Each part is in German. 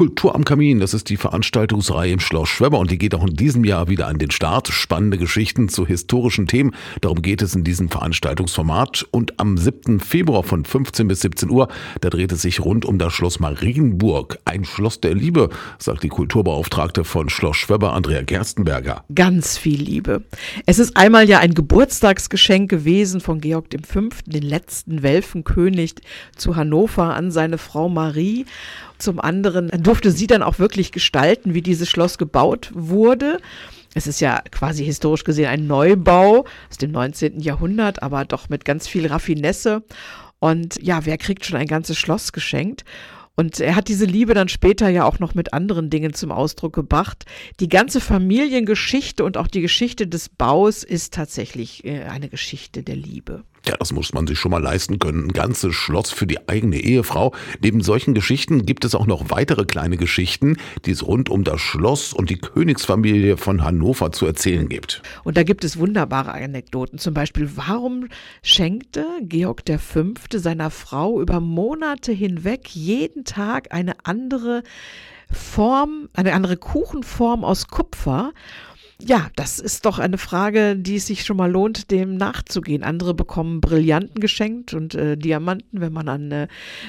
Kultur am Kamin, das ist die Veranstaltungsreihe im Schloss Schwebber und die geht auch in diesem Jahr wieder an den Start. Spannende Geschichten zu historischen Themen. Darum geht es in diesem Veranstaltungsformat. Und am 7. Februar von 15 bis 17 Uhr, da dreht es sich rund um das Schloss Marienburg. Ein Schloss der Liebe, sagt die Kulturbeauftragte von Schloss Schwebber, Andrea Gerstenberger. Ganz viel Liebe. Es ist einmal ja ein Geburtstagsgeschenk gewesen von Georg V., den letzten Welfenkönig zu Hannover an seine Frau Marie. Zum anderen durfte sie dann auch wirklich gestalten, wie dieses Schloss gebaut wurde. Es ist ja quasi historisch gesehen ein Neubau aus dem 19. Jahrhundert, aber doch mit ganz viel Raffinesse. Und ja, wer kriegt schon ein ganzes Schloss geschenkt? Und er hat diese Liebe dann später ja auch noch mit anderen Dingen zum Ausdruck gebracht. Die ganze Familiengeschichte und auch die Geschichte des Baus ist tatsächlich äh, eine Geschichte der Liebe. Ja, das muss man sich schon mal leisten können. Ein ganzes Schloss für die eigene Ehefrau. Neben solchen Geschichten gibt es auch noch weitere kleine Geschichten, die es rund um das Schloss und die Königsfamilie von Hannover zu erzählen gibt. Und da gibt es wunderbare Anekdoten. Zum Beispiel, warum schenkte Georg V. seiner Frau über Monate hinweg jeden Tag eine andere Form, eine andere Kuchenform aus Kupfer? Ja, das ist doch eine Frage, die es sich schon mal lohnt, dem nachzugehen. Andere bekommen Brillanten geschenkt und äh, Diamanten, wenn man an äh,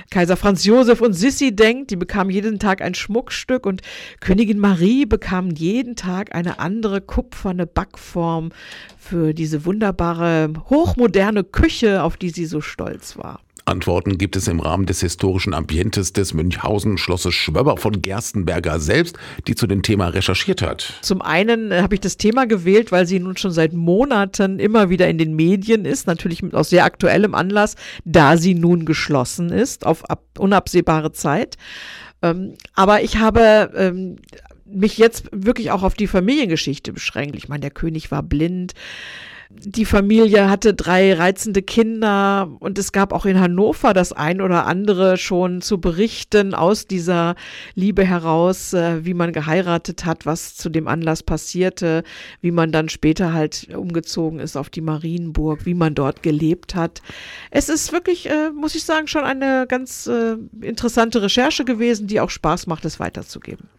Kaiser Franz Josef und Sissi denkt, die bekamen jeden Tag ein Schmuckstück und Königin Marie bekam jeden Tag eine andere kupferne Backform für diese wunderbare, hochmoderne Küche, auf die sie so stolz war. Antworten gibt es im Rahmen des historischen Ambientes des Münchhausen-Schlosses Schwöber von Gerstenberger selbst, die zu dem Thema recherchiert hat. Zum einen äh, habe ich das Thema gewählt, weil sie nun schon seit Monaten immer wieder in den Medien ist, natürlich aus sehr aktuellem Anlass, da sie nun geschlossen ist auf unabsehbare Zeit. Ähm, aber ich habe ähm, mich jetzt wirklich auch auf die Familiengeschichte beschränkt. Ich meine, der König war blind die Familie hatte drei reizende Kinder und es gab auch in Hannover das ein oder andere schon zu berichten aus dieser Liebe heraus, äh, wie man geheiratet hat, was zu dem Anlass passierte, wie man dann später halt umgezogen ist auf die Marienburg, wie man dort gelebt hat. Es ist wirklich, äh, muss ich sagen, schon eine ganz äh, interessante Recherche gewesen, die auch Spaß macht, es weiterzugeben.